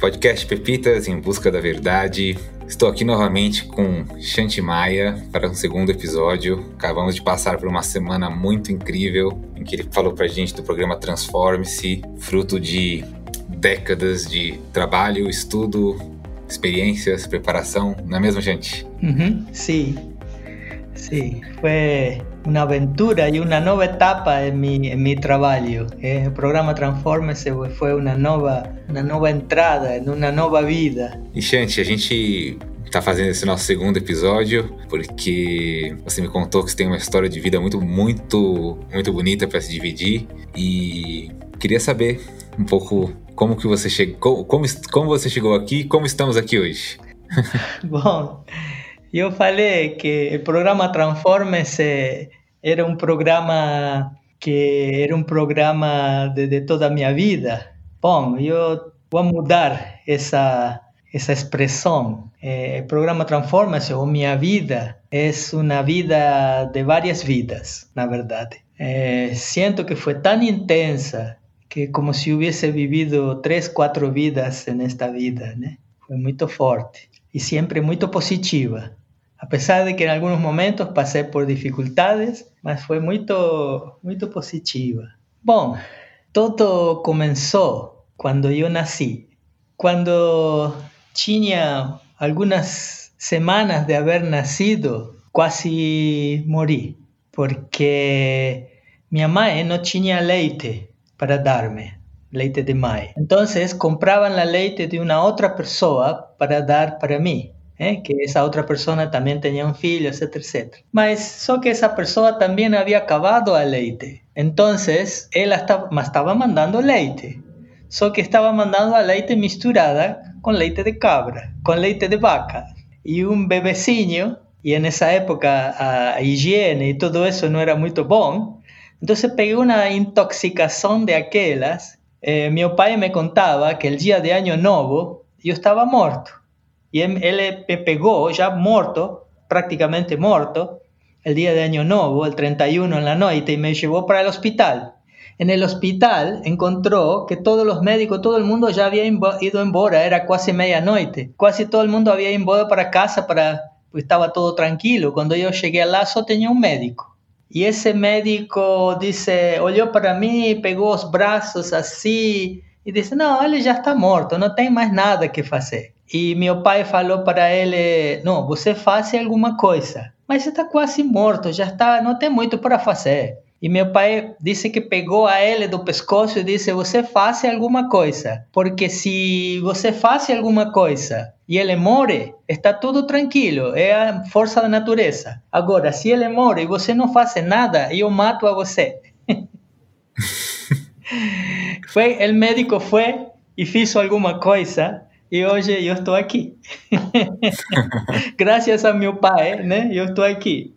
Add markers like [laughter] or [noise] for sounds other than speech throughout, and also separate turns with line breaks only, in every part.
Podcast Pepitas em Busca da Verdade. Estou aqui novamente com Shanti Maia para um segundo episódio. Acabamos de passar por uma semana muito incrível em que ele falou para a gente do programa Transforme-se, fruto de décadas de trabalho, estudo, experiências, preparação, não é mesmo, gente?
Uhum, sim, sim. Foi uma aventura e uma nova etapa em mi, en mi trabalho. Eh, o programa Transforme-se foi uma nova, uma nova entrada uma nova vida.
E, Shanti, a gente está fazendo esse nosso segundo episódio porque você me contou que você tem uma história de vida muito, muito, muito bonita para se dividir e queria saber um pouco como que você chegou, como, como você chegou aqui, como estamos aqui hoje. [laughs]
Bom, eu falei que o programa Transforme-se era um programa que era um programa de, de toda a minha vida. Bom, eu vou mudar essa essa expressão. Eh, o programa Transforma-se ou Minha Vida é uma vida de várias vidas, na verdade. Eh, sinto que foi tão intensa que como se hubiese vivido três, quatro vidas nesta vida, né? Foi muito forte e sempre muito positiva. Apesar de que em alguns momentos passei por dificuldades, mas foi muito, muito positiva. Bom, tudo começou quando eu nasci. Quando tinha algumas semanas de haber nascido, quase morri, porque minha mãe não tinha leite para darme leite de mãe. Então, compravam a leite de uma outra pessoa para dar para mim. ¿Eh? que esa otra persona también tenía un filho, etc, etc. Mas só que esa pessoa también había acabado a leite. Entonces, ela estava, estava mandando leite. Só que estava mandando a leite misturada com leite de cabra, com leite de vaca. E um bebecinho, e nessa época a higiene e tudo isso não era muito bom, então peguei uma intoxicação de aquelas. Eh, meu pai me contava que el dia de Ano Novo eu estava morto. Y él me pegó ya muerto, prácticamente muerto, el día de Año Nuevo, el 31 en la noche, y me llevó para el hospital. En el hospital encontró que todos los médicos, todo el mundo ya había ido embora, era casi medianoche. Casi todo el mundo había ido para casa, para, pues estaba todo tranquilo. Cuando yo llegué al lazo tenía un médico. Y ese médico dice, olhó para mí, pegó los brazos así y dice, no, él ya está muerto, no tem más nada que hacer. E meu pai falou para ele: Não, você faça alguma coisa. Mas você está quase morto, já está, não tem muito para fazer. E meu pai disse que pegou a ele do pescoço e disse: Você faça alguma coisa. Porque se você faz alguma coisa e ele morre, está tudo tranquilo, é a força da natureza. Agora, se ele morre e você não faz nada, eu mato a você. [laughs] foi, o médico foi e fez alguma coisa e hoje eu estou aqui. [laughs] Graças a meu pai, né? Eu estou aqui.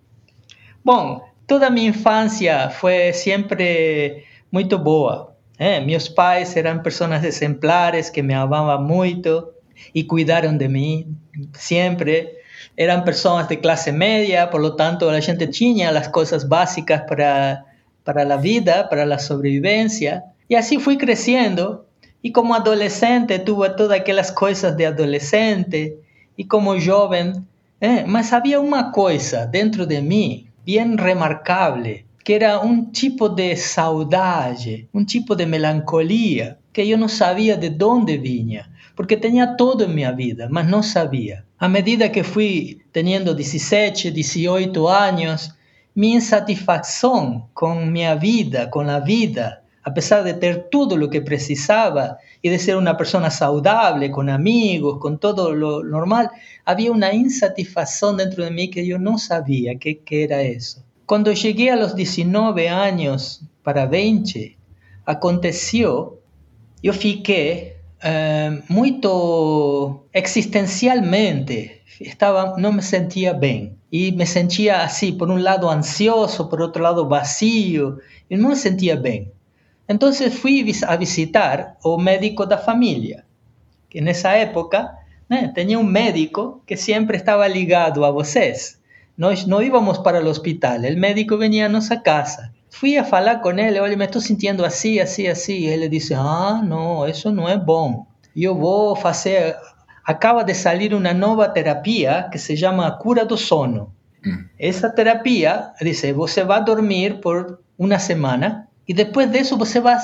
Bom, toda a minha infância foi sempre muito boa. Né? Meus pais eram pessoas exemplares que me amavam muito e cuidaram de mim sempre. Eram pessoas de classe média, por lo tanto, a gente tinha as coisas básicas para, para a vida, para a sobrevivência. E assim fui crescendo y como adolescente tuve todas aquellas cosas de adolescente y como joven, eh, mas había una cosa dentro de mí bien remarcable, que era un tipo de saudade, un tipo de melancolía, que yo no sabía de dónde vinha, porque tenía todo en mi vida, mas no sabía. A medida que fui teniendo 17, 18 años, mi insatisfacción con mi vida, con la vida, a pesar de tener todo lo que precisaba y de ser una persona saludable, con amigos, con todo lo normal, había una insatisfacción dentro de mí que yo no sabía qué, era eso. Cuando llegué a los 19 años para 20, aconteció, yo fiqué eh, muy existencialmente, estaba, no me sentía bien. Y me sentía así, por un lado ansioso, por otro lado vacío, y no me sentía bien. Entonces fui a visitar o médico da familia, que en esa época tenía un médico que siempre estaba ligado a vocês. Nós no íbamos para el hospital, el médico venía a nuestra casa. fui a hablar con él, oye, me estoy sintiendo así, así, así. Y él le dice, ah, no, eso no es bom. Yo voy a hacer, acaba de salir una nueva terapia que se llama cura do sono. Mm. Esa terapia dice, você va a dormir por una semana y después de eso você va a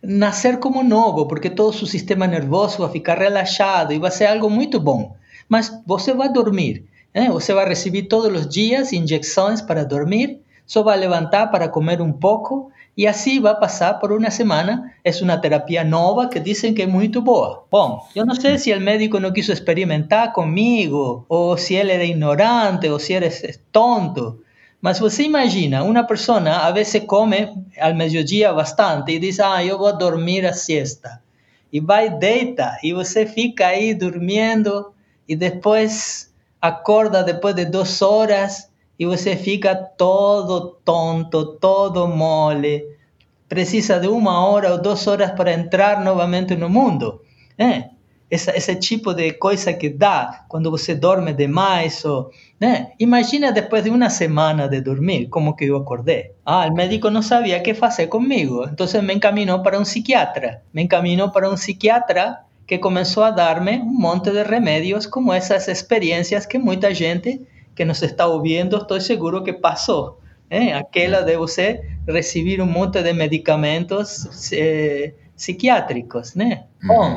nacer como nuevo, porque todo su sistema nervioso va a ficar relajado y va a ser algo muy bom. Mas você va a dormir, ¿eh? você va a recibir todos los días inyecciones para dormir Só va a levantar para comer un poco y así va a pasar por una semana. Es una terapia nueva que dicen que es muy boa. Bom, yo no sé si el médico no quiso experimentar conmigo, o si él era ignorante, o si eres tonto. Mas você imagina, una persona a veces come al mediodía bastante y dice, ah, yo voy a dormir a siesta. Y va y deita, y você fica ahí durmiendo, y después acorda después de dos horas y você fica todo tonto, todo mole. Precisa de una hora o dos horas para entrar nuevamente no mundo. ¿Eh? Ese, tipo de cosa que da cuando você dorme demais. O, ¿eh? Imagina después de una semana de dormir, como que yo acordé. Ah, el médico no sabía qué hacer conmigo, entonces me encaminó para un psiquiatra. Me encaminó para un psiquiatra que comenzó a darme un monte de remedios como esas experiencias que mucha gente que nos está ouvindo, estoy seguro que pasó. ¿eh? Aquella de usted recibir un monte de medicamentos eh, psiquiátricos.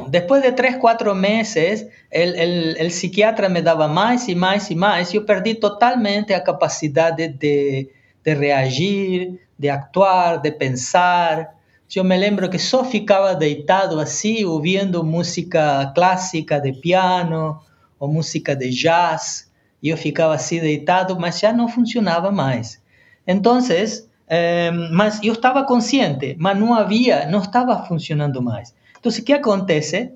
después de tres, cuatro meses, el, el, psiquiatra me daba más y más y más. Yo perdí totalmente la capacidad de, de, de reagir, de actuar, de pensar. Yo me lembro que só ficaba deitado así, ouvindo música clásica de piano o música de jazz. E eu ficava assim deitado, mas já não funcionava mais. Então, eh, mas consciente, mas não havia, não estava funcionando mais. Então, o que acontece?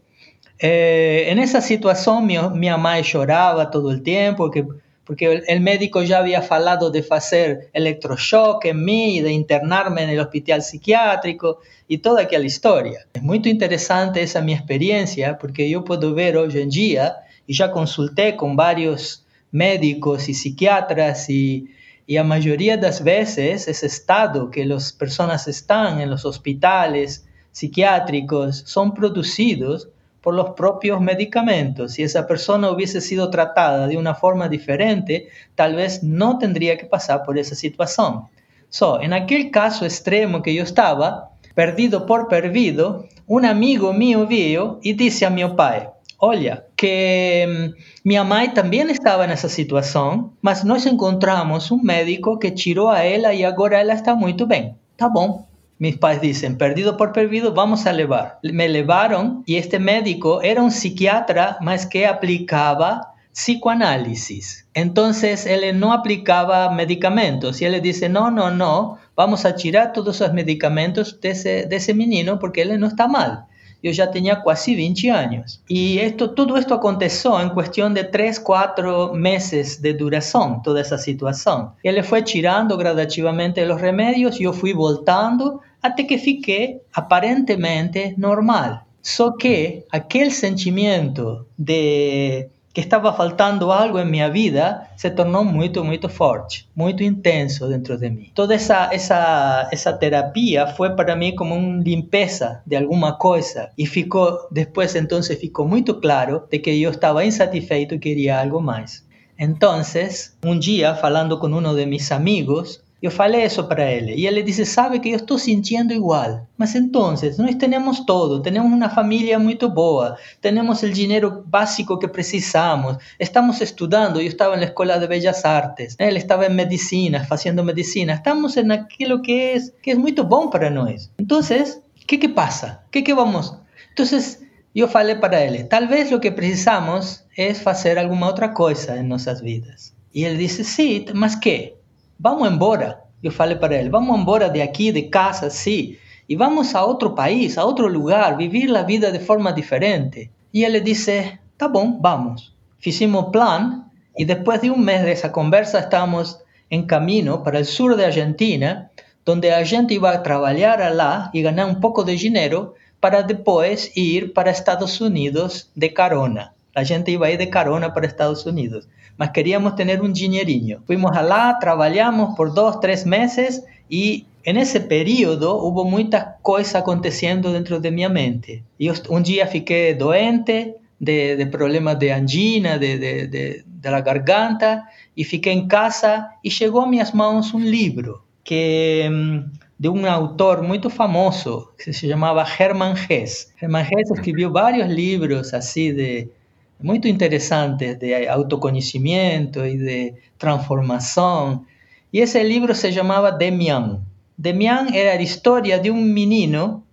Eh, nessa situação, minha, minha mãe chorava todo o tempo, porque, porque o médico já havia falado de fazer eletrochoque em mim, de internar-me no hospital psiquiátrico e toda aquela história. É muito interessante essa minha experiência, porque eu posso ver hoje em dia, e já consultei com vários médicos y psiquiatras y, y a mayoría de las veces ese estado que las personas están en los hospitales psiquiátricos son producidos por los propios medicamentos. Si esa persona hubiese sido tratada de una forma diferente, tal vez no tendría que pasar por esa situación. So, en aquel caso extremo que yo estaba, perdido por perdido, un amigo mío vio y dice a mi padre, olha, que mm, minha mãe também estava nessa situação, mas nós encontramos um médico que tirou a ela e agora ela está muito bem. Tá bom. Mis pais dicen, perdido por perdido, vamos a levar. Me levaron y este médico era un psiquiatra, mas que aplicaba psicoanálisis. Entonces él no aplicaba medicamentos y él le dice, no, no, no, vamos a tirar todos esos medicamentos de ese, de ese menino porque él no está mal yo ya tenía casi 20 años. Y esto, todo esto aconteció en cuestión de 3, 4 meses de duración, toda esa situación. Él fue tirando gradativamente los remedios, yo fui voltando hasta que fiqué aparentemente normal. Só que aquel sentimiento de que estaba faltando algo en mi vida se tornó muy, muy fuerte, muy intenso dentro de mí. Toda esa, esa, esa terapia fue para mí como una limpieza de alguna cosa y ficó, después entonces ficó muy claro de que yo estaba insatisfeito y quería algo más. Entonces, un día, hablando con uno de mis amigos, yo falei eso para él y él le dice, sabe que yo estoy sintiendo igual. Mas entonces, nós tenemos todo, tenemos una familia muy boa, tenemos el dinero básico que precisamos, estamos estudiando, yo estaba en la Escuela de Bellas Artes, él estaba en medicina, haciendo medicina, estamos en aquello que es, que es muy bom para nós. Entonces, ¿qué, qué pasa? ¿Qué, qué vamos? Entonces, yo falei para él, tal vez lo que precisamos es hacer alguna otra cosa en nuestras vidas. Y él dice, sí, mas qué? Vamos embora. Eu falei para ele, vamos embora de aqui, de casa, sim, e vamos a outro país, a outro lugar, viver a vida de forma diferente. E ele disse, tá bom, vamos. Fizemos plan e depois de um mês dessa conversa estamos em caminho para o sul da Argentina, onde a gente ia trabalhar lá e ganhar um pouco de dinheiro para depois ir para Estados Unidos de carona. A gente iba a ir de carona para Estados Unidos mas queríamos tener un dinheirinho. Fuimos allá, trabajamos por dos, tres meses y en ese período hubo muchas cosas aconteciendo dentro de mi mente. Yo un día fiqué doente de, de problemas de angina, de, de, de, la garganta, y fiqué en casa y llegó a mis manos un libro que mm, de un autor muy famoso que se llamaba Hermann Hesse. Hermann Hesse escribió varios libros así de muy interesantes de autoconocimiento y de transformación. Y ese libro se llamaba Demian. Demian era la historia de un menino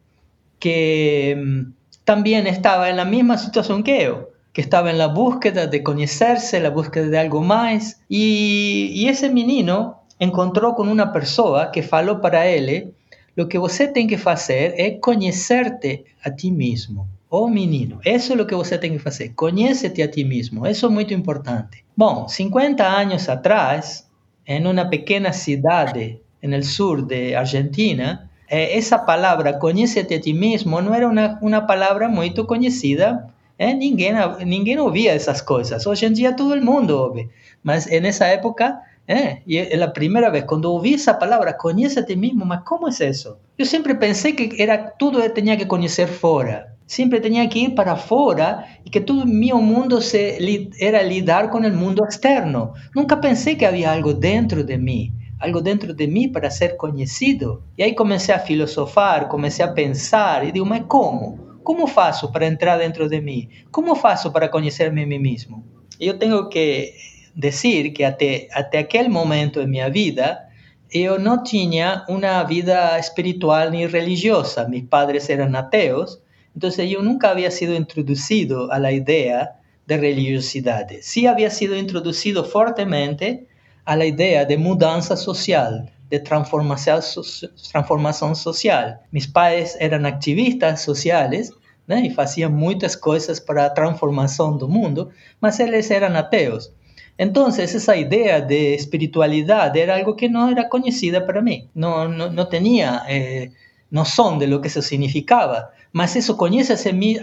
que mm, también estaba en la misma situación que yo, que estaba en la búsqueda de conocerse, la búsqueda de algo más. Y, y ese menino encontrou com uma pessoa que falou para ele: o que você tem que fazer é conhecer-te a ti mesmo. Oh menino, isso é o que você tem que fazer. Conhece-te a ti mesmo. Isso é muito importante. Bom, 50 anos atrás, em uma pequena cidade no sul de Argentina, eh, essa palavra conhece-te a ti mesmo não era uma, uma palavra muito conhecida. Eh? Ninguém, ninguém ouvia essas coisas. Hoje em dia todo mundo ouve. Mas nessa época ¿Eh? Y es la primera vez, cuando oí esa palabra, conoce a ti mismo, mas ¿cómo es eso? Yo siempre pensé que era todo tenía que conocer fuera. Siempre tenía que ir para afuera y que todo mi mundo se, era lidar con el mundo externo. Nunca pensé que había algo dentro de mí, algo dentro de mí para ser conocido. Y ahí comencé a filosofar, comencé a pensar y digo, mas ¿cómo? ¿Cómo faço para entrar dentro de mí? ¿Cómo faço para conocerme a mí mismo? Yo tengo que decir que hasta, aquel momento en mi vida yo no tenía una vida espiritual ni religiosa. Mis padres eran ateos, entonces yo nunca había sido introducido a la idea de religiosidad. Sí había sido introducido fuertemente a la idea de mudanza social, de transformación, social. Mis padres eran activistas sociales y hacían muchas cosas para la transformación del mundo, mas ellos eran ateos. Entonces esa idea de espiritualidad era algo que no era conocida para mí, no, no, tenía eh, noción de lo que eso significaba, mas eso conoce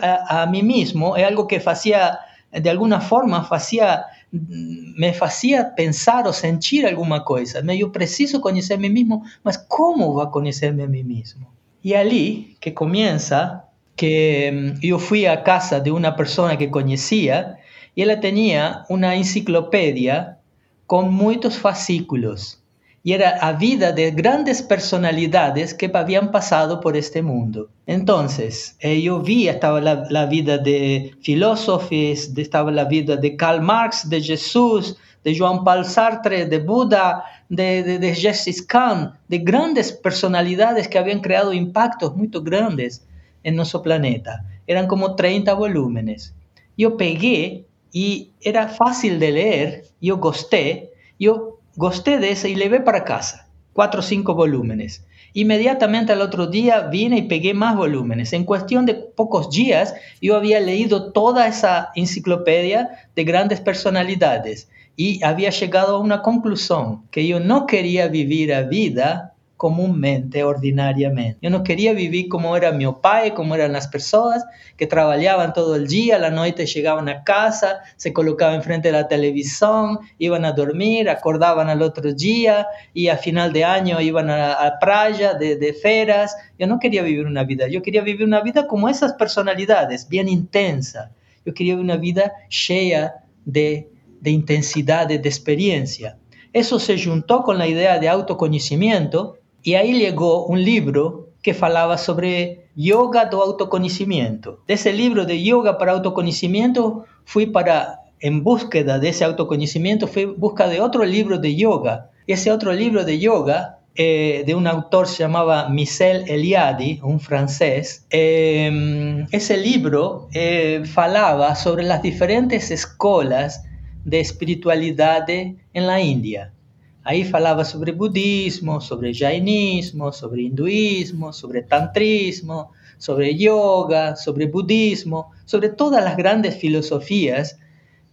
a, a, mí mismo es algo que hacía, de alguna forma, hacía, me hacía pensar o sentir alguna cosa. Yo preciso conocer a mí mismo, mas ¿cómo va a conocerme a mí mismo? Y allí que comienza que mm, yo fui a casa de una persona que conocía y ella tenía una enciclopedia con muchos fascículos y era la vida de grandes personalidades que habían pasado por este mundo. Entonces, yo vi, estaba la, vida de filósofos, estaba la vida de Karl Marx, de Jesús, de Joan Paul Sartre, de Buda, de, de, de Jessica Khan, de grandes personalidades que habían creado impactos muy grandes en nuestro planeta. Eran como 30 volúmenes. Yo pegué y era fácil de leer, yo gusté, yo gusté de ese y le para casa, cuatro o cinco volúmenes. Inmediatamente al otro día vine y pegué más volúmenes. En cuestión de pocos días yo había leído toda esa enciclopedia de grandes personalidades y había llegado a una conclusión, que yo no quería vivir a vida comúnmente, ordinariamente. Yo no quería vivir como era mi padre, como eran las personas que trabajaban todo el día, la noche llegaban a casa, se colocaban frente a la televisión, iban a dormir, acordaban al otro día y a final de año iban a la playa de, de feras. Yo no quería vivir una vida, yo quería vivir una vida como esas personalidades, bien intensa. Yo quería una vida llena de, de intensidad, de experiencia. Eso se juntó con la idea de autoconocimiento y ahí llegó un libro que falaba sobre yoga do autoconocimiento. De ese libro de yoga para autoconocimiento fui para, en búsqueda de ese autoconocimiento, fui en busca de otro libro de yoga. Ese otro libro de yoga eh, de un autor se llamaba Michel Eliade, un francés. Eh, ese libro eh, falaba sobre las diferentes escuelas de espiritualidad en la India. Ahí falaba sobre budismo, sobre jainismo, sobre hinduismo, sobre tantrismo, sobre yoga, sobre budismo, sobre todas las grandes filosofías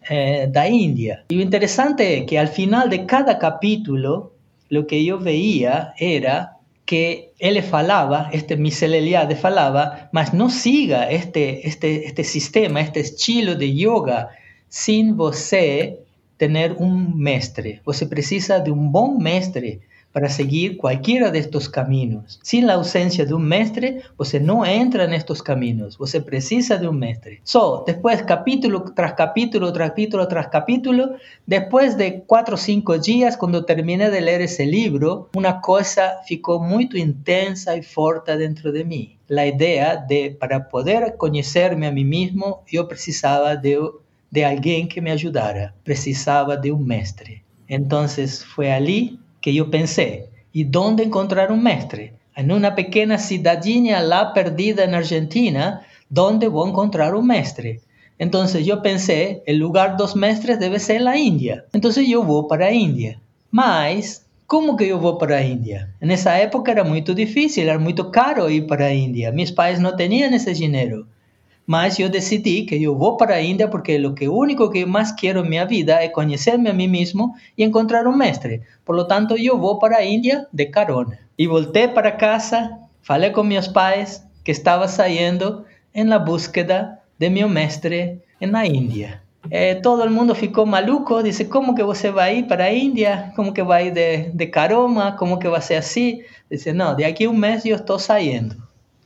eh, de India. Y lo interesante es que al final de cada capítulo, lo que yo veía era que él falaba, este de falaba, mas no siga este, este, este sistema, este estilo de yoga sin você tener un mestre. Você precisa de un buen mestre para seguir cualquiera de estos caminos. Sin la ausencia de un mestre, usted no entra en estos caminos, usted precisa de un mestre. So, después capítulo tras capítulo, tras capítulo tras capítulo, después de cuatro o cinco días, cuando terminé de leer ese libro, una cosa ficó muy intensa y fuerte dentro de mí. La idea de, para poder conocerme a mí mismo, yo precisaba de, de alguien que me ayudara, precisaba de un mestre. Entonces fue allí que yo pensé, ¿y dónde encontrar un mestre? En una pequeña ciudadina la perdida en Argentina, ¿dónde voy a encontrar un mestre? Entonces yo pensé, el lugar dos mestres debe ser la India. Entonces yo voy para India. Mas, ¿cómo que yo voy para India? En esa época era muy difícil, era muy caro ir para India. Mis padres no tenían ese dinero. Mas yo decidí que yo voy para India porque lo que único que más quiero en mi vida es conocerme a mí mismo y encontrar un mestre. Por lo tanto, yo voy para India de carona. Y volté para casa, falé con mis padres que estaba saliendo en la búsqueda de mi mestre en la India. Eh, todo el mundo ficó maluco, dice, ¿cómo que usted va a ir para India? ¿Cómo que va a ir de, de caroma? ¿Cómo que va a ser así? Dice, no, de aquí a un mes yo estoy saliendo.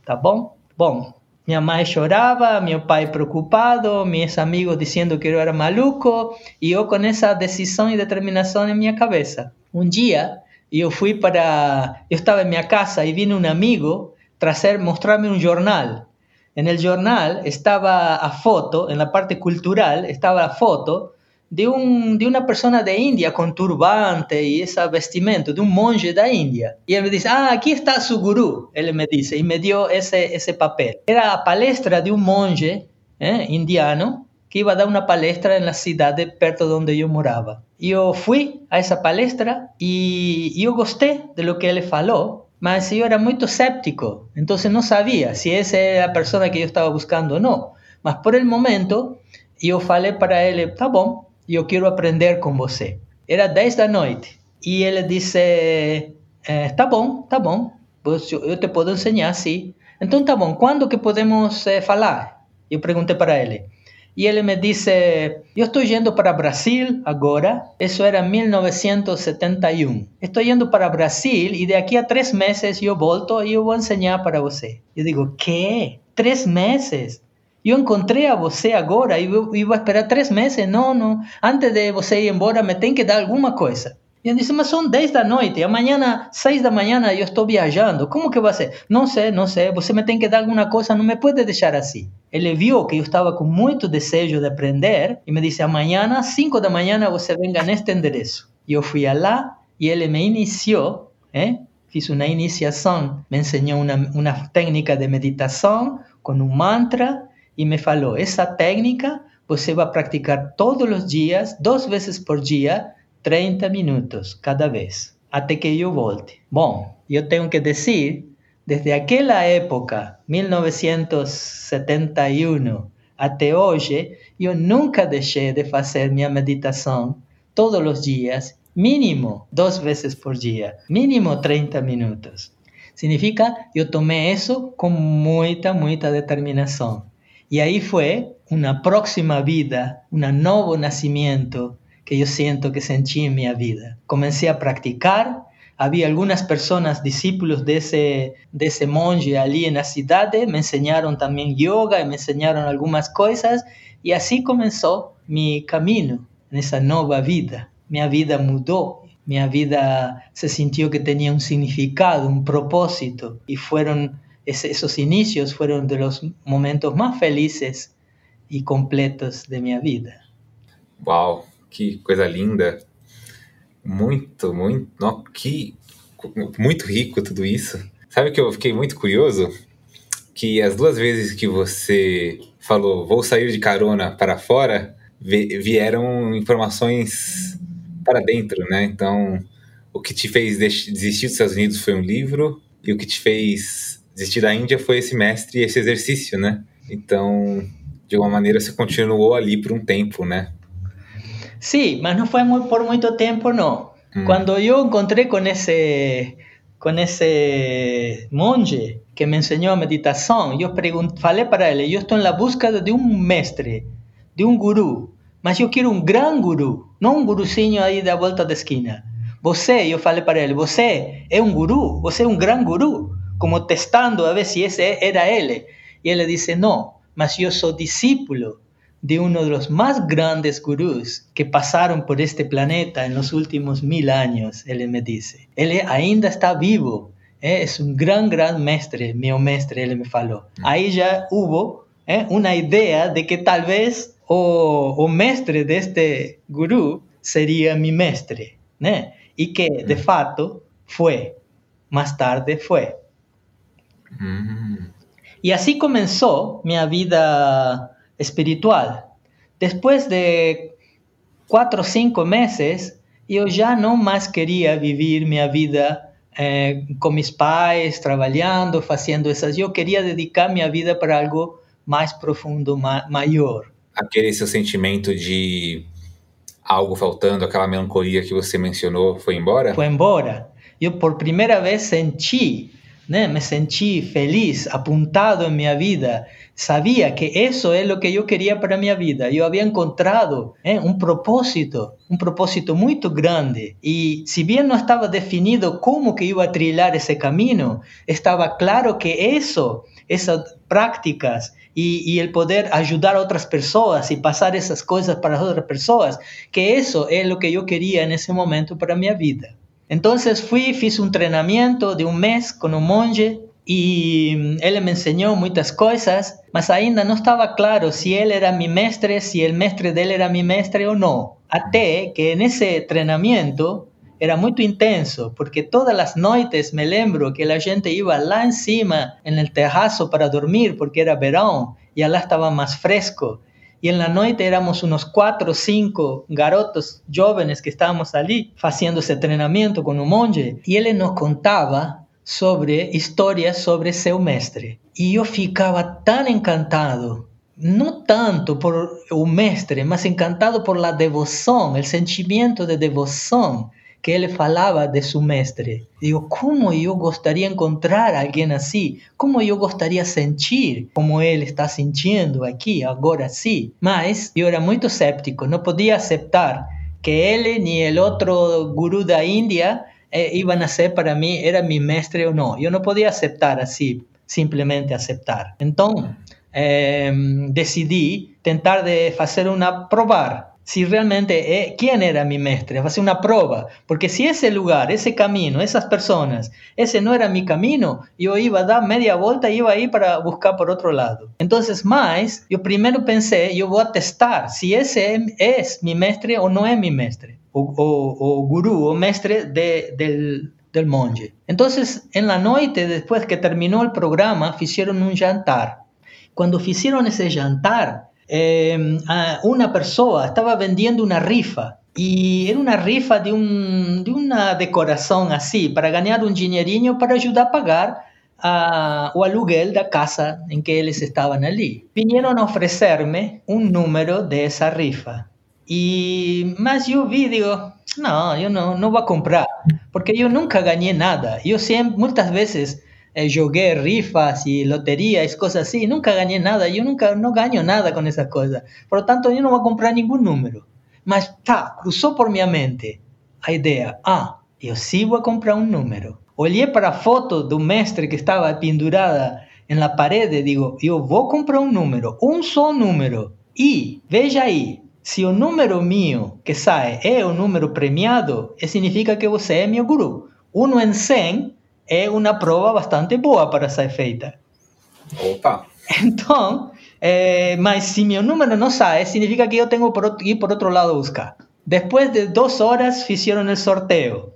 ¿Está bom? Bom, mi mamá lloraba, mi papá preocupado, mis amigos diciendo que yo era maluco y yo con esa decisión y determinación en mi cabeza. Un día yo fui para, yo estaba en mi casa y vino un amigo traer, mostrarme un jornal. En el jornal estaba a foto, en la parte cultural, estaba a foto de, un, de una persona de India con turbante y ese vestimento, de un monje de India. Y él me dice, ah, aquí está su gurú, él me dice, y me dio ese, ese papel. Era la palestra de un monje eh, indiano que iba a dar una palestra en la ciudad de perto donde yo moraba. Yo fui a esa palestra y yo gusté de lo que él faló, mas yo era muy escéptico, entonces no sabía si esa era la persona que yo estaba buscando o no. Mas por el momento yo falei para él, está bom, e eu quero aprender com você. Era 10 da noite e ele disse: é, Tá bom, tá bom, eu te posso ensinar, sim. Então tá bom, quando que podemos é, falar? Eu perguntei para ele. E ele me disse: Eu estou indo para Brasil agora. Isso era 1971. Estou indo para Brasil e daqui a três meses eu volto e eu vou ensinar para você. Eu digo: Que? Três meses? Eu encontrei a você agora e eu, vou esperar três meses. Não, não. Antes de você ir embora, me tem que dar alguma coisa. E ele disse, mas são 10 da noite, amanhã, 6 da manhã, eu estou viajando. Como que vai ser? Não sei, não sei. Você me tem que dar alguma coisa, não me pode deixar assim. Ele viu que eu estava com muito desejo de aprender e me disse, amanhã, 5 da manhã, você venga neste endereço. E eu fui lá e ele me iniciou, eh? fiz uma iniciação, me ensinou uma, uma técnica de meditação com um mantra y me falou, esa técnica você va a practicar todos los días, dos veces por día, 30 minutos cada vez, hasta que yo volte. Bom, yo tengo que decir, desde aquella época, 1971, hasta hoy, yo nunca dejé de hacer mi meditación todos los días, mínimo dos veces por día, mínimo 30 minutos. Significa, yo tomé eso con mucha, mucha determinación. Y ahí fue una próxima vida, un nuevo nacimiento que yo siento que sentí en mi vida. Comencé a practicar, había algunas personas, discípulos de ese, de ese monje allí en la ciudad, me enseñaron también yoga y me enseñaron algunas cosas y así comenzó mi camino en esa nueva vida. Mi vida mudó, mi vida se sintió que tenía un significado, un propósito y fueron esos inicios fueron de los momentos más felices e completos de minha vida.
Uau, que coisa linda! Muito, muito, não, que muito rico tudo isso. Sabe que eu fiquei muito curioso? Que as duas vezes que você falou vou sair de carona para fora, vieram informações para dentro, né? Então, o que te fez desistir dos Estados Unidos foi um livro, e o que te fez desistir da Índia foi esse mestre, esse exercício, né? Então, de alguma maneira, você continuou ali por um tempo, né?
Sí, mas não foi por muito tempo, não. Hum. Quando eu encontrei com esse com esse monge que me ensinou a meditação, eu falei para ele, eu estou na busca de um mestre, de um guru, mas eu quero um grande guru, não um guruzinho aí da volta da esquina, você, eu falei para ele, você é um guru, você é um grande guru, como testando a ver se esse era ele. E ele disse, não, mas eu sou discípulo de uno de los más grandes gurús que pasaron por este planeta en los últimos mil años, él me dice. Él ainda está vivo, ¿eh? es un gran, gran mestre, mi mestre, él me faló. Ahí ya hubo ¿eh? una idea de que tal vez o, o mestre de este gurú sería mi mestre, ¿eh? y que de facto fue, más tarde fue. Mm. Y así comenzó mi vida espiritual. Después de cuatro o cinco meses, yo ya no más quería vivir mi vida eh, con mis pais, trabajando, haciendo esas. Yo quería dedicar mi vida para algo más profundo, ma mayor.
Aquele seu sentimento de algo faltando, aquela melancolia que você mencionou, foi embora?
Foi embora. Eu por primeira vez senti me sentí feliz, apuntado en mi vida. Sabía que eso es lo que yo quería para mi vida. Yo había encontrado ¿eh? un propósito, un propósito muy grande. Y si bien no estaba definido cómo que iba a trillar ese camino, estaba claro que eso, esas prácticas y, el poder ayudar a otras personas y pasar esas cosas para otras personas, que eso es lo que yo quería en ese momento para mi vida. Entonces fui, hice un entrenamiento de un mes con un monje y mm, él me enseñó muchas cosas, mas ainda no estaba claro si él era mi maestre, si el maestre de él era mi maestre o no. Hasta que en ese entrenamiento era muy intenso, porque todas las noches me lembro que la gente iba lá encima en el terrazo para dormir, porque era verano y allá estaba más fresco. Y en la noche éramos unos cuatro o cinco garotos jóvenes que estábamos allí haciendo ese entrenamiento con un monje. Y él nos contaba sobre historias sobre su mestre. Y yo ficaba tan encantado, no tanto por un mestre, más encantado por la devoción, el sentimiento de devoción que ele falava de su mestre. Digo, como eu gostaria de encontrar alguém assim? Como eu gostaria de sentir como ele está sentindo aqui, agora sim? Mas eu era muito céptico, não podia aceitar que ele nem o outro guru da Índia eh, iban a ser para mim, era meu mestre ou não. Eu não podia aceitar assim, simplesmente aceitar. Então, eh, decidi tentar de fazer uma provar si realmente eh, quién era mi maestre, hacer una prueba, porque si ese lugar, ese camino, esas personas, ese no era mi camino, yo iba a dar media vuelta iba a ir para buscar por otro lado. Entonces, más, yo primero pensé, yo voy a testar si ese es mi maestre o no es mi maestre, o, o, gurú o maestre de, del, del monje. Entonces, en la noche, después que terminó el programa, hicieron un jantar. Cuando hicieron ese jantar, Em, una persona estaba vendiendo una rifa y era una rifa de, un, de una decoración así, para ganar un dinheirinho para ayudar a pagar a, o aluguel da casa en que ellos estaban allí. Vinieron a ofrecerme un número de esa rifa. Y más yo vi, digo, no, yo no, no voy a comprar, porque yo nunca gané nada. Yo siempre, muchas veces eh, jugué rifas y loterías, cosas así, nunca gané nada, yo nunca no gano nada con esas cosas. Por lo tanto, yo no voy a comprar ningún número. Mas, tá, cruzó por mi mente a idea, ah, yo sí voy a comprar un número. Olhé para la foto do mestre que estaba pendurada en la pared digo, yo voy a comprar un número, un solo número. Y, veja ahí, si el número mío que sale es un número premiado, significa que você es mi guru. Uno en 100 é uma prova bastante boa para ser feita.
Opa!
Então, é, mas se meu número não sai, significa que eu tenho que ir por outro lado buscar. Depois de duas horas, fizeram o sorteio.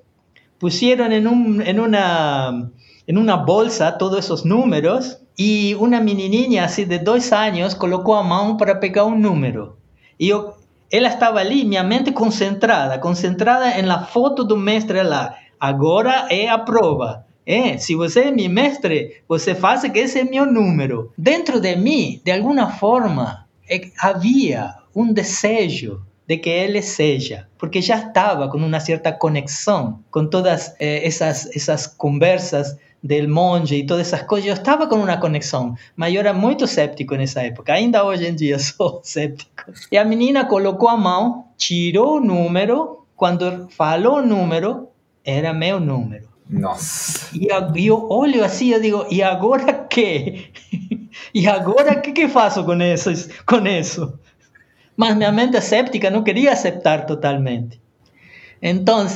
Puseram em, um, em, uma, em uma bolsa todos esses números e uma menininha assim de dois anos colocou a mão para pegar um número. E eu, ela estava ali, minha mente concentrada, concentrada na foto do mestre lá. Agora é a prova. É, se você é meu mestre, você faz que esse é meu número. Dentro de mim, de alguma forma, é, havia um desejo de que ele seja, porque já estava com uma certa conexão com todas eh, essas essas conversas del monge e todas essas coisas. Eu estava com uma conexão, mas eu era muito cético nessa época. Ainda hoje em dia [laughs] sou cético. E a menina colocou a mão, tirou o número. Quando falou o número, era meu número.
Nossa.
E eu olho assim, eu digo, e agora que? e [laughs] agora que que faço com isso? Com isso? Mas minha mente séptica não queria aceitar totalmente. Então,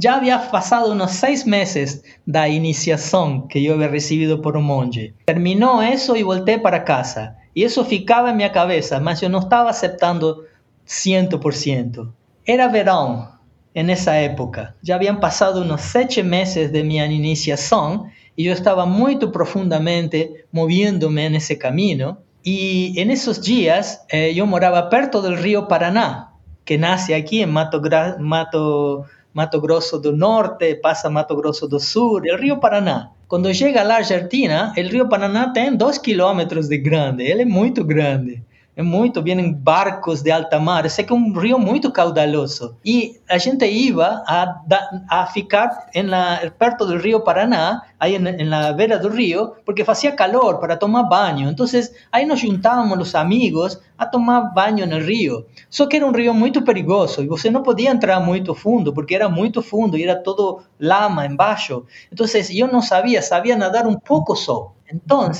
já havia passado uns seis meses da iniciação que eu havia recebido por um monge. Terminou isso e voltei para casa. E isso ficava em minha cabeça, mas eu não estava aceitando 100%. Era verão, nessa época. Já haviam passado uns sete meses de minha iniciação e eu estava muito profundamente movendo-me nesse caminho. E nesses dias eh, eu morava perto do rio Paraná, que nasce aqui em Mato, Gra Mato, Mato Grosso do Norte, passa Mato Grosso do Sul, o rio Paraná. Quando chega lá Argentina, o rio Paraná tem dois quilômetros de grande, ele é muito grande é muito, vêm barcos de alta mar, sei que é um rio muito caudaloso. E a gente ia a, a ficar la, perto do rio Paraná, aí na beira do rio, porque fazia calor para tomar banho. Então, aí nos juntávamos os amigos a tomar banho no rio. Só que era um rio muito perigoso e você não podia entrar muito fundo, porque era muito fundo e era todo lama embaixo. Então, eu não sabia, sabia nadar um pouco só. Então,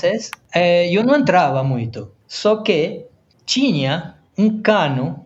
eh, eu não entrava muito. Só que tinha um cano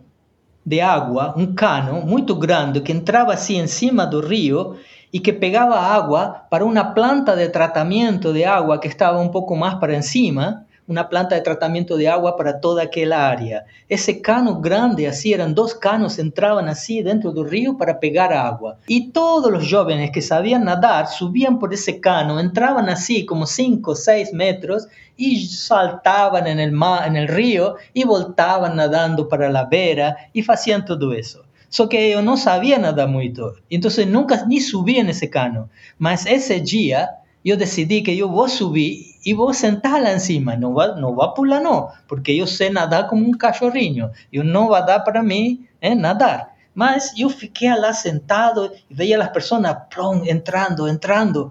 de água, um cano muito grande que entrava assim em cima do rio e que pegava água para uma planta de tratamento de água que estava um pouco mais para cima una planta de tratamiento de agua para toda aquella área. Ese cano grande, así eran dos canos, entraban así dentro del río para pegar agua. Y todos los jóvenes que sabían nadar subían por ese cano, entraban así como 5 o 6 metros y saltaban en el, mar, en el río y voltaban nadando para la vera y hacían todo eso. Só que yo no sabía nadar mucho, entonces nunca ni subí en ese cano. Mas ese día yo decidí que yo voy a subir y voy a sentar lá encima, no va, no va a pular no, porque yo sé nadar como un cachorrinho, yo no va a dar para mí eh, nadar. Mas eu fiquei lá sentado e veia as pessoas plom, entrando, entrando.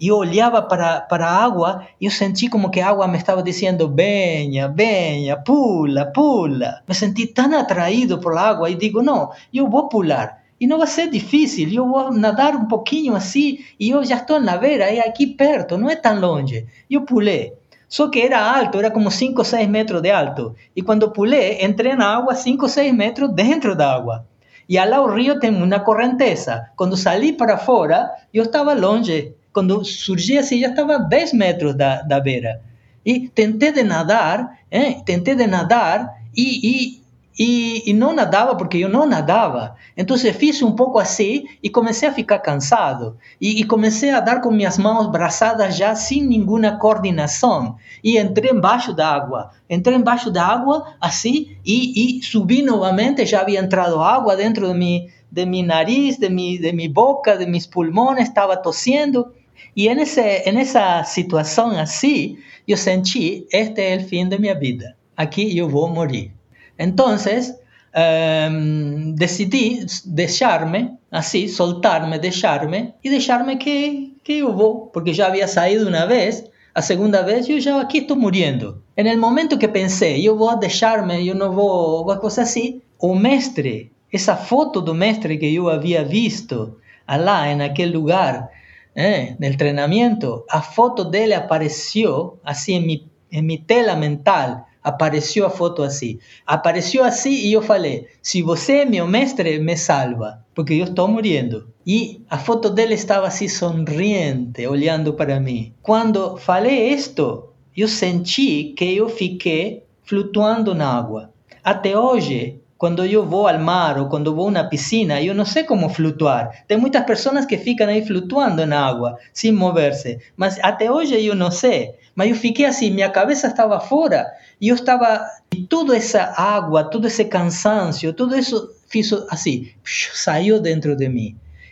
Eu olhava para, para a água e eu senti como que a água me estava dizendo: venha, venha, pula, pula. Me senti tão atraído por a água e digo: não, eu vou pular. E não vai ser difícil, eu vou nadar um pouquinho assim e eu já estou na beira, é aqui perto, não é tão longe. Eu pulei. Só que era alto, era como 5 ou 6 metros de alto. E quando pulei, entrei na água 5 ou 6 metros dentro da água. E lá o rio tem uma correnteza. Quando saí para fora, eu estava longe. Quando surgi assim, já estava 10 metros da, da beira. E tentei de nadar, eh? tentei de nadar e, e e, e, não nadava porque eu não nadava. Então fiz um pouco assim e comecei a ficar cansado. E, e, comecei a dar com minhas mãos braçadas já sem nenhuma coordenação. E entrei embaixo da água. Entrei embaixo da água assim e, e subi novamente. Já havia entrado água dentro de mi, de mi nariz, de mi, de mi boca, de mis pulmões. Estava tossindo. E nesse, nessa situação assim, eu senti: este é o fim da minha vida. Aqui eu vou morrer. Entonces, em, decidí dejarme, así, soltarme, dejarme y dejarme que, que voy, porque ya había salido una vez, a segunda vez yo ya aquí estoy muriendo. En el momento que pensé, yo voy a dejarme, yo no voy, a cosa así, o mestre, esa foto do mestre que yo había visto allá en aquel lugar, eh, del entrenamiento, a foto de él apareció así en mi, en mi tela mental apareceu a foto assim. Apareceu assim e eu falei: se você é meu mestre, me salva, porque eu estou morrendo. E a foto dele estava assim sorriente, olhando para mim. Quando falei isto, eu senti que eu fiquei flutuando na água. Até hoje, quando eu vou ao mar ou quando vou na piscina, eu não sei como flutuar. Tem muitas pessoas que ficam aí flutuando na água, sem mover-se. Mas até hoje eu não sei. Mas eu fiquei assim, minha cabeça estava fora e eu estava. E toda essa água, todo esse cansaço, tudo isso fiz assim, saiu dentro de.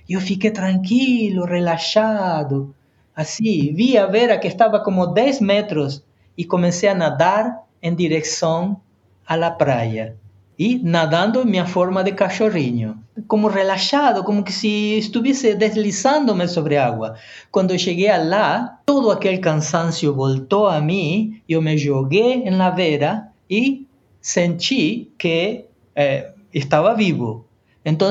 E eu fiquei tranquilo, relaxado. Assim, vi a Vera que estava como 10 metros e comecei a nadar em direção à praia e nadando em minha forma de cachorrinho, como relaxado, como que se estivesse deslizando-me sobre a água. Quando cheguei lá, todo aquele cansaço voltou a mim, eu me joguei na vera e senti que eh, estava vivo. Então,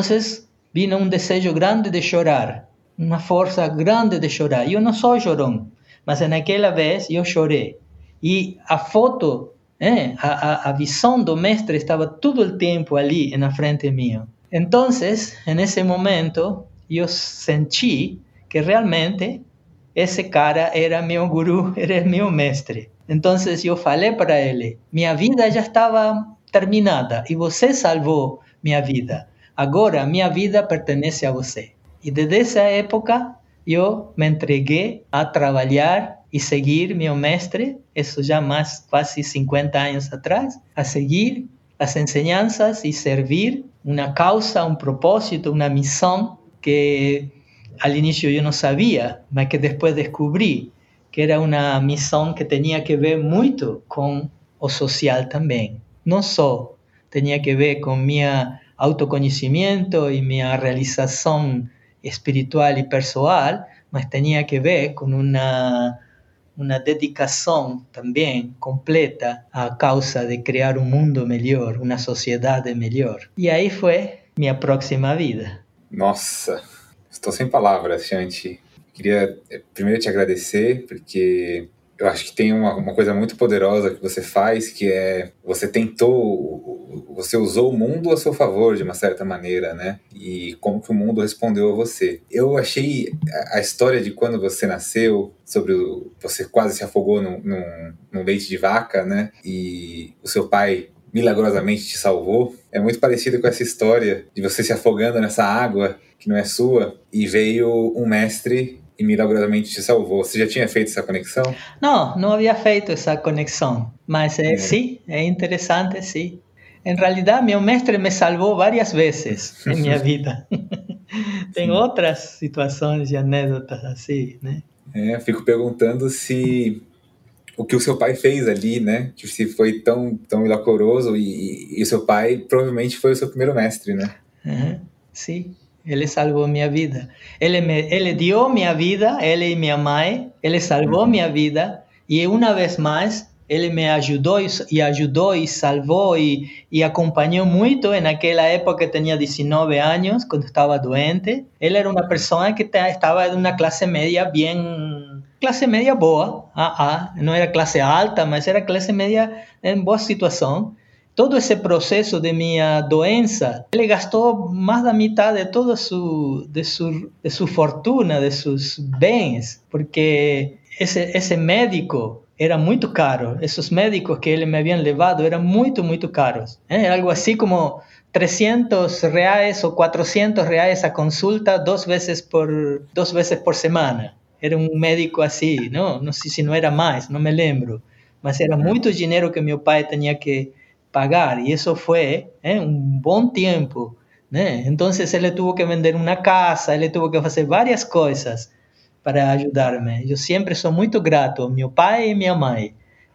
vino um desejo grande de chorar. uma força grande de chorar. Eu não sou chorão, mas naquela vez eu chorei. E a foto, eh, a, a, visão do mestre estava todo o tempo ali na frente minha. Então, nesse momento, eu senti que realmente esse cara era meu guru, [laughs] era meu mestre. Então eu falei para ele: minha vida já estava terminada e você salvou minha vida. Agora minha vida pertence a você. E desde essa época eu me entreguei a trabalhar e seguir meu mestre, isso já mais quase 50 anos atrás, a seguir as enseñanças e servir uma causa, um propósito, uma missão que al inicio yo no sabía, mas que después descubrí que era una misión que tenía que ver mucho con o social también. No solo tenía que ver con mi autoconocimiento y mi realización espiritual y personal, mas tenía que ver con una, una dedicación también completa a causa de crear un mundo mejor, una sociedad mejor. Y ahí fue mi próxima vida.
Nossa, Estou sem palavras, Shanti. Queria eh, primeiro te agradecer, porque eu acho que tem uma, uma coisa muito poderosa que você faz, que é você tentou, você usou o mundo a seu favor de uma certa maneira, né? E como que o mundo respondeu a você. Eu achei a, história de quando você nasceu, sobre o, você quase se afogou num, num, num leite de vaca, né? E o seu pai milagrosamente te salvou. É muito parecido com essa história de você se afogando nessa água que não é sua e veio um mestre e milagrosamente te salvou. Você já tinha feito essa conexão?
Não, não havia feito essa conexão, mas é, é. sim, é interessante, sim. Em realidade, meu mestre me salvou várias vezes [laughs] em minha vida. [laughs] Tem outras situações e anedotas assim, né?
É, fico perguntando se o que o seu pai fez ali, né? Que se foi tão, tão milagroso e, e, o seu pai provavelmente foi o seu primeiro mestre, né?
Uhum, sim. Ele salvou minha vida. Ele me, ele deu minha vida, e minha mãe. Ele salvou uhum. minha vida e uma vez mais ele me ajudou e ajudou e salvou e, e acompanhou muito. Naquela época eu tinha 19 anos, quando estava doente. Ele era uma pessoa que estava de uma classe média bem classe média boa, ah, ah, não era classe alta, mas era classe média em boa situação todo esse processo de minha doença, ele gastou mais da metade de toda su, de, su, de sua fortuna, de seus bens, porque esse, esse médico era muito caro. Esses médicos que ele me haviam levado eram muito, muito caros. É algo assim como 300 reais ou 400 reais a consulta duas vezes por, duas vezes por semana. Era um médico assim, não, não sei se não era mais, não me lembro. Mas era muito dinheiro que meu pai tinha que pagar y eso fue ¿eh? un buen tiempo. ¿eh? Entonces él tuvo que vender una casa, él tuvo que hacer varias cosas para ayudarme. Yo siempre soy muy grato a mi pai y mi mamá.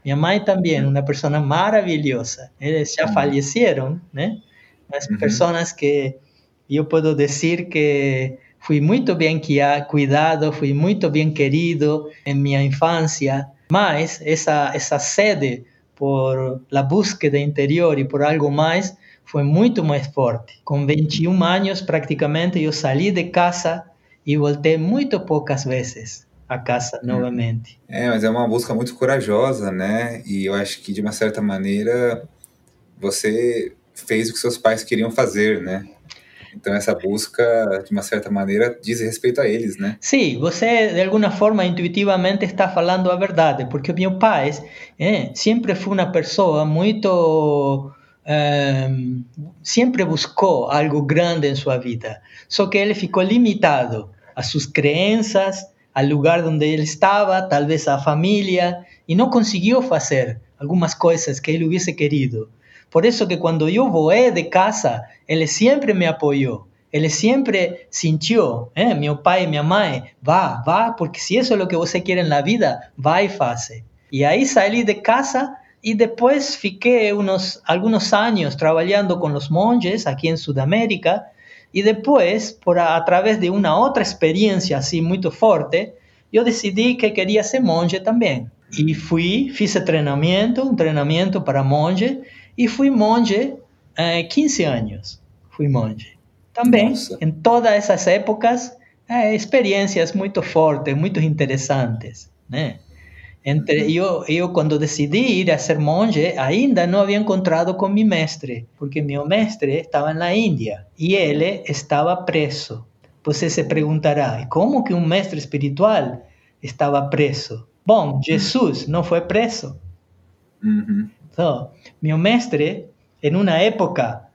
Mi mamá también, una persona maravillosa. Ellos ya fallecieron, ¿eh? Mas personas que yo puedo decir que fui muy bien cuidado, fui muy bien querido en mi infancia, mas esa, esa sede por la búsqueda interior y por algo más, fue mucho más fuerte. Con 21 años prácticamente yo salí de casa e voltei muito poucas vezes a casa novamente.
É, mas é uma busca muito corajosa, né? E eu acho que de uma certa maneira você fez o que seus pais queriam fazer, né? Então essa busca, de uma certa maneira, diz respeito a eles, né?
Sim, você de alguma forma intuitivamente está falando a verdade, porque meu pai eh, sempre foi uma pessoa muito eh, sempre buscou algo grande em sua vida, só que ele ficou limitado a suas crenças, ao lugar onde ele estava, talvez a família, e não conseguiu fazer algumas coisas que ele hubiese querido. Por eso que cuando yo voé de casa, él siempre me apoyó. Él siempre sintió, eh, mi papá y mi mamá, va, va, porque si eso es lo que usted quiere en la vida, va y hace. Y ahí salí de casa y después fiqué unos, algunos años trabajando con los monjes aquí en Sudamérica y después, por a, través de una otra experiencia así muy fuerte, yo decidí que quería ser monje también. Y fui, hice entrenamiento, entrenamiento para monje, e fui monge eh, 15 anos. Fui monge. Também, Nossa. em todas essas épocas, é, experiências muito fortes, muito interessantes, né? Entre, eu, eu, quando decidi ir a ser monge, ainda não havia encontrado com meu mestre, porque meu mestre estava na Índia e ele estava preso. Você se perguntará, como que um mestre espiritual estava preso? Bom, Jesus não foi preso.
Uhum.
Então, meu mestre, em uma época,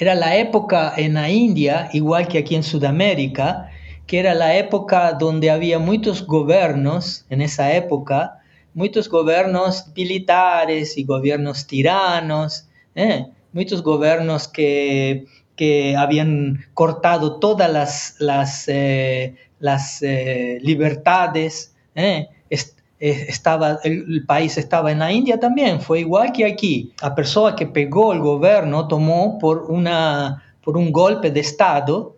era a época na Índia, igual que aqui em Sudamérica, que era a época onde havia muitos governos, nessa época, muitos governos militares e governos tiranos, eh? muitos governos que, que habían cortado todas las, las, eh, las eh, libertades. Eh? estaba, el, país estaba en la India también, fue igual que aquí. La persona que pegó el gobierno tomó por, una, por un golpe de Estado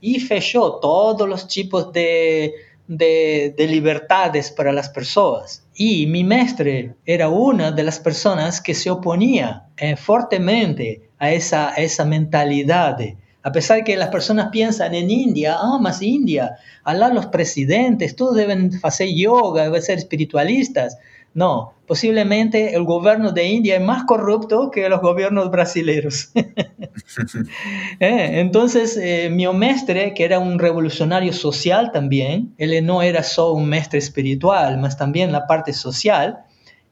y fechó todos los tipos de, de, de, libertades para las personas. Y mi maestre era una de las personas que se oponía eh, fuertemente a esa, a esa mentalidad. A pesar que las personas piensan en India, ah, más India, allá los presidentes, todos deben hacer yoga, deben ser espiritualistas. No, posiblemente el gobierno de India es más corrupto que los gobiernos brasileños. [laughs] Eh, entonces, eh, mi maestre, que era un revolucionario social también, él no era solo un maestro espiritual, más también la parte social,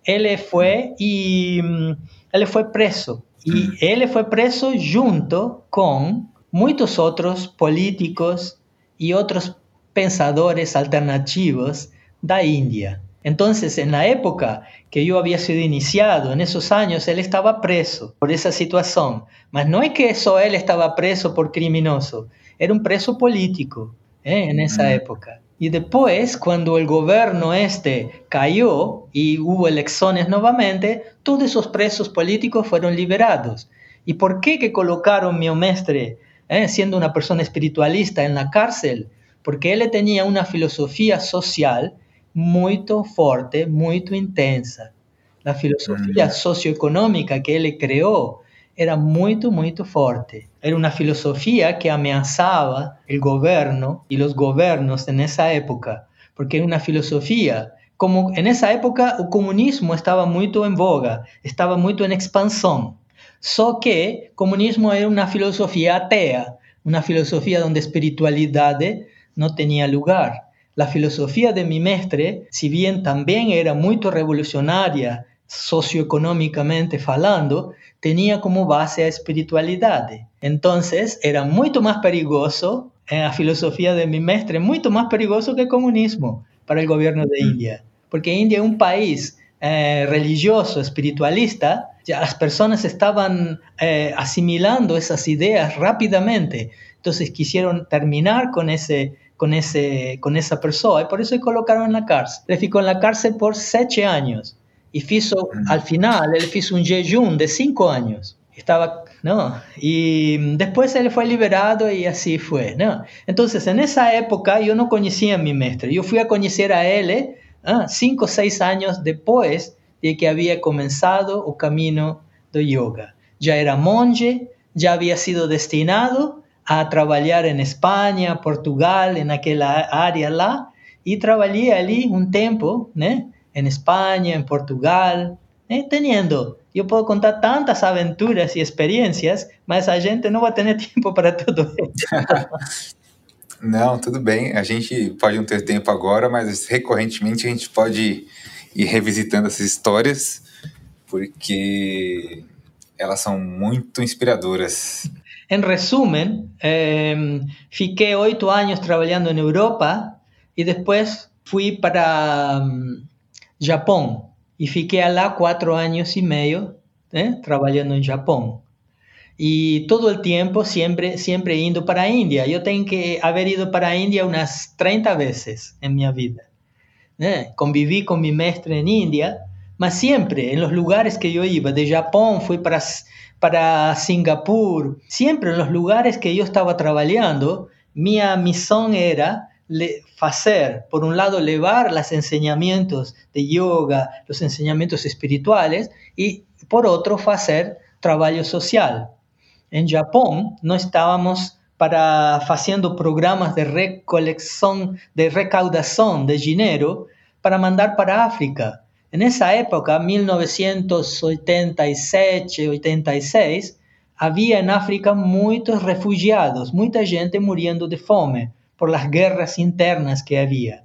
él fue y mm, él fue preso. Y él fue preso junto con muchos otros políticos y otros pensadores alternativos de India. Entonces, en la época que yo había sido iniciado, en esos años, él estaba preso por esa situación. Mas no es que eso él estaba preso por criminoso, era un preso político ¿eh? en esa época. Y después, cuando el gobierno este cayó y hubo elecciones nuevamente, todos esos presos políticos fueron liberados. ¿Y por qué que colocaron mi maestre, eh, siendo una persona espiritualista, en la cárcel? Porque él tenía una filosofía social muy fuerte, muy intensa. La filosofía mm. socioeconómica que él creó era muy, muy fuerte. Era una filosofía que amenazaba el gobierno y los gobiernos en esa época, porque era una filosofía, como en esa época el comunismo estaba muy en boga, estaba muy en expansión. Só que comunismo era una filosofía atea, una filosofía donde espiritualidad no tenía lugar. La filosofía de mi maestre, si bien también era muy revolucionaria socioeconómicamente falando, tenía como base a espiritualidad. Entonces era mucho más perigoso, en la filosofía de mi maestre, mucho más perigoso que el comunismo para el gobierno de India. Porque India es un país eh, religioso, espiritualista, ya las personas estaban eh, asimilando esas ideas rápidamente. Entonces quisieron terminar con ese con, ese, con esa persona y por eso le colocaron en la cárcel. Le ficó en la cárcel por siete años y hizo, al final, él hizo un jejum de cinco años. Estaba, ¿no? Y después él fue liberado y así fue, ¿no? Entonces, en esa época yo no conocía a mi maestro. Yo fui a conocer a él ¿ah? cinco o seis años después de que había comenzado el camino de yoga. Ya era monje, ya había sido destinado a trabajar en España, Portugal, en aquella área lá, y trabajé allí un tiempo, ¿no? En España, en Portugal, ¿eh? teniendo. Yo puedo contar tantas aventuras y experiencias, mas a gente não vai ter [laughs] tempo para tudo isso. [laughs]
não, tudo bem. A gente pode não ter tempo agora, mas recorrentemente a gente pode ir revisitando essas histórias, porque elas são muito inspiradoras.
En resumen, eh, fiqué ocho años trabajando en Europa y después fui para um, Japón y fiqué allá cuatro años y medio eh, trabajando en Japón. Y todo el tiempo siempre, siempre indo para India. Yo tengo que haber ido para India unas 30 veces en mi vida. Eh, conviví con mi maestro en India, mas siempre en los lugares que yo iba. De Japón fui para para Singapur, siempre en los lugares que yo estaba trabajando, mi misión era hacer, por un lado, elevar los enseñamientos de yoga, los enseñamientos espirituales, y por otro, hacer trabajo social. En Japón no estábamos para haciendo programas de recolección, de recaudación de dinero para mandar para África. En época, 1987-86, había en África muchos refugiados, mucha gente muriendo de fome por las guerras internas que había.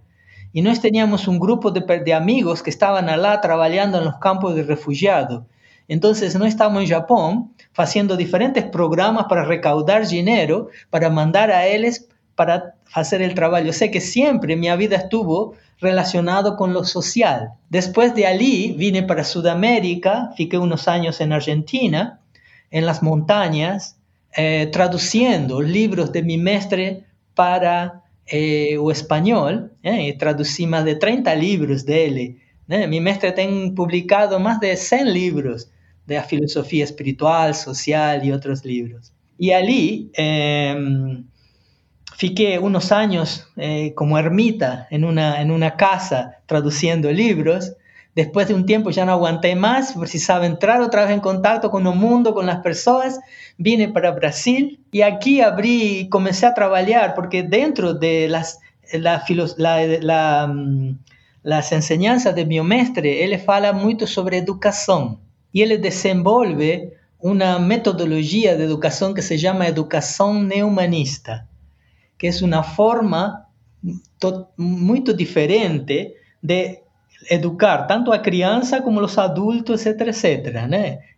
Y nós teníamos un grupo de, de amigos que estaban allá trabajando en los campos de refugiados. Entonces, nós estamos en Japón haciendo diferentes programas para recaudar dinero, para mandar a ellos para hacer el trabajo. Sé que siempre mi vida estuvo relacionado con lo social. Después de allí vine para Sudamérica, fiqué unos años en Argentina, en las montañas, eh, traduciendo libros de mi mestre para eh, o español, eh, traducí más de 30 libros de él. Eh. Mi mestre tiene publicado más de 100 libros de la filosofía espiritual, social y otros libros. Y allí eh, fiqué unos años eh, como ermita en una, en una casa traduciendo libros. Después de un tiempo ya no aguanté más, precisaba entrar otra vez en contacto con el mundo, con las personas. Vine para Brasil y aquí abrí, comencé a trabajar porque dentro de las, la, la, mm, las enseñanzas de mi mestre, él fala mucho sobre educación y él desenvolve una metodología de educación que se llama educación neumanista, que es una forma muy diferente de educar tanto a crianza como los adultos, etcétera, etcétera.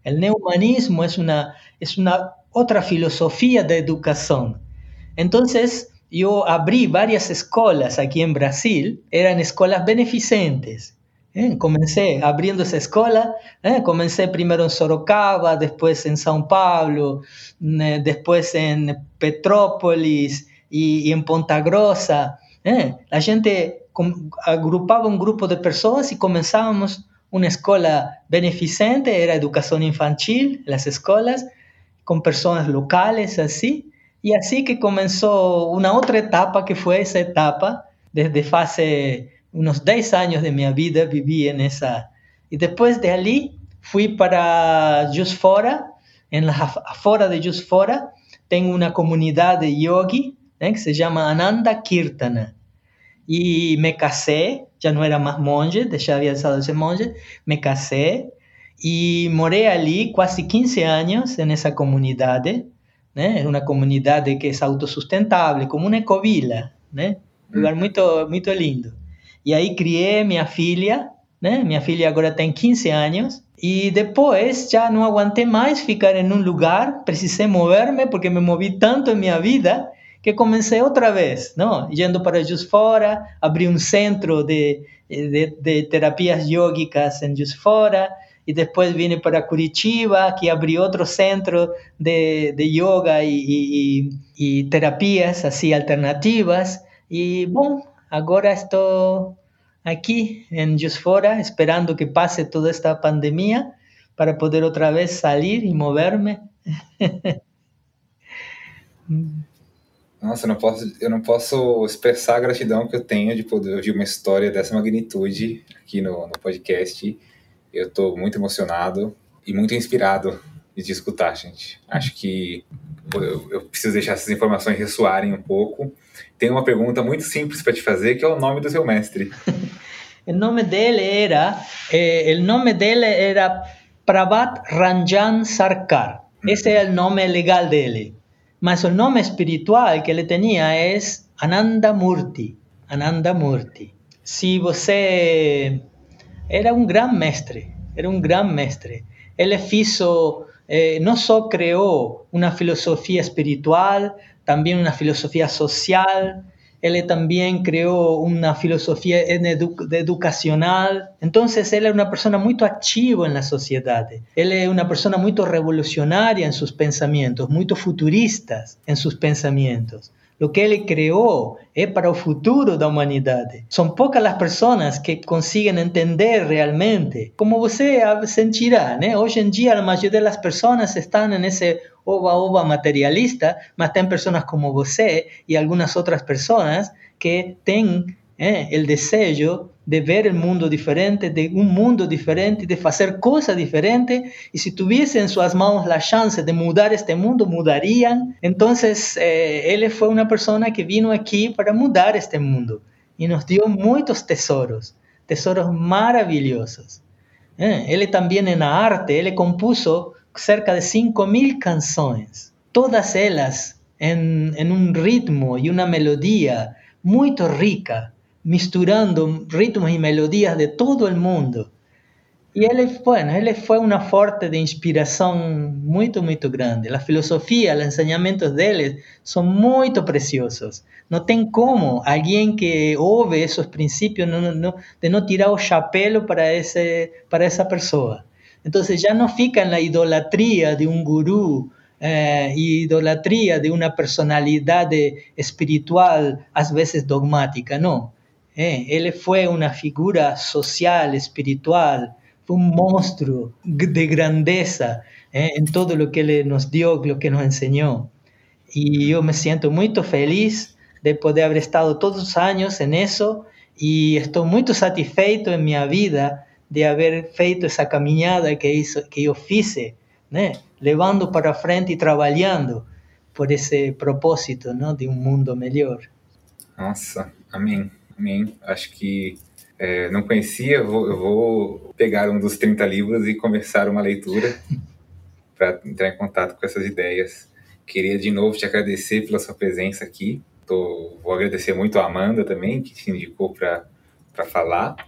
El neumanismo es una, es una otra filosofía de educación. Entonces, yo abrí varias escuelas aquí en Brasil, eran escuelas beneficentes. ¿Eh? Comencé abriendo esa escuela, ¿eh? comencé primero en Sorocaba, después en São Paulo, ¿eh? después en Petrópolis y, y en Ponta Grossa. La gente agrupaba un grupo de personas y comenzábamos una escuela beneficente, era educación infantil, las escuelas, con personas locales, así. Y así que comenzó una otra etapa que fue esa etapa, desde hace unos 10 años de mi vida viví en esa. Y después de allí fui para Jusfora, en la afuera de Jusfora, tengo una comunidad de yogi ¿eh? que se llama Ananda Kirtana y me casé, ya no era más monje, ya había dejado de ser monje, me casé y moré allí casi 15 años en esa comunidad, ¿eh? en una comunidad que es autosustentable, como una ecovila, ¿eh? un lugar muy, muy lindo. Y ahí crié mi filia, ¿eh? mi filia ahora tiene 15 años, y después ya no aguanté más ficar en un lugar, precisé moverme porque me moví tanto en mi vida que comencé otra vez, ¿no? Yendo para Jusfora, abrí un centro de, de, de terapias yógicas en Jusfora, y después vine para Curitiba, que abrí otro centro de, de yoga y, y, y, terapias así alternativas. Y bueno, ahora estoy aquí en Jusfora esperando que pase toda esta pandemia para poder otra vez salir y moverme. [laughs]
Nossa, eu não posso, eu não posso expressar a gratidão que eu tenho de poder ouvir uma história dessa magnitude aqui no, no podcast. Eu estou muito emocionado e muito inspirado de escutar, gente. Acho que eu, eu preciso deixar essas informações ressoarem um pouco. Tem uma pergunta muito simples para te fazer, que é o nome do seu mestre. [laughs]
o nome dele era, eh, o nome dele era Prabhat Ranjan Sarkar. Esse é o nome legal dele. Mas el nombre espiritual que le tenía es Ananda Murti. Ananda Murti. Si você era un gran mestre, era un gran mestre. Él hizo, eh, no solo creó una filosofía espiritual, también una filosofía social, él también creó una filosofía educacional. Entonces, él era una persona muy activa en la sociedad. Él es una persona muy revolucionaria en sus pensamientos, muy futuristas en sus pensamientos. Lo que él creó es para el futuro de la humanidad. Son pocas las personas que consiguen entender realmente. Como usted sentirá, hoy en día la mayoría de las personas están en ese ova-ova materialista, mas tem personas como você y algunas otras personas que tienen eh, el deseo de ver el mundo diferente, de un mundo diferente, de hacer cosas diferentes. Y si tuviesen en sus manos la chance de mudar este mundo, mudarían. Entonces, eh, él fue una persona que vino aquí para mudar este mundo y nos dio muchos tesoros, tesoros maravillosos. Eh, él también en arte, él compuso cerca de 5.000 canciones, todas ellas en, en un ritmo y una melodía muy rica misturando ritmos y melodías de todo el mundo. Y él, bueno, él fue una fuente de inspiración muy, muy grande. La filosofía, los enseñamientos de él son muy preciosos. No tem como alguien que ouve esos principios no, no, de no tirar o chapéu para, ese, para esa persona. Entonces ya no fica en la idolatría de un gurú, eh, idolatría de una personalidad espiritual, a veces dogmática, no. Eh, él fue una figura social, espiritual, fue un monstruo de grandeza eh, en todo lo que él nos dio, lo que nos enseñó. Y yo me siento muy feliz de poder haber estado todos los años en eso y estoy muy satisfecho en mi vida de haber feito esa caminada que, hizo, que yo hice, ¿eh? levando para frente y trabajando por ese propósito ¿no? de un mundo mejor.
Nossa, amém. Amém. Acho que é, não conhecia, eu vou, eu vou, pegar um dos 30 livros e começar uma leitura [laughs] para entrar em contato com essas ideias. Queria de novo te agradecer pela sua presença aqui. Tô, vou agradecer muito a Amanda também, que te indicou para falar.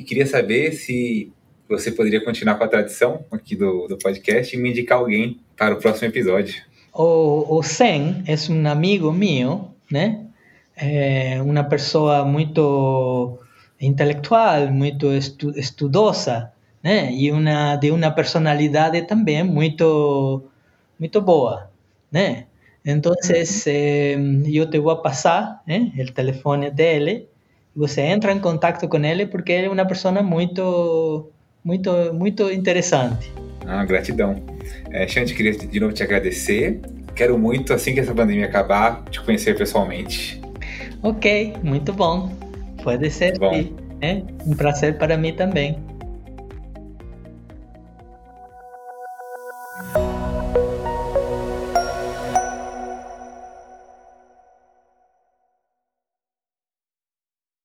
E queria saber se você poderia continuar com a tradição aqui do, do podcast e me indicar alguém para o próximo episódio.
O, o Sen é um amigo meu, né? é uma pessoa muito intelectual, muito estu estudosa, né? E uma de uma personalidade também muito muito boa, né? Então, eh, eu te vou passar né, o telefone dele. Você entra em contato com ele porque ele é uma pessoa muito, muito, muito interessante.
Ah, gratidão. É, Xande, queria de novo te agradecer. Quero muito, assim que essa pandemia acabar, te conhecer pessoalmente.
Ok, muito bom. Pode ser. Bom. Né? Um prazer para mim também.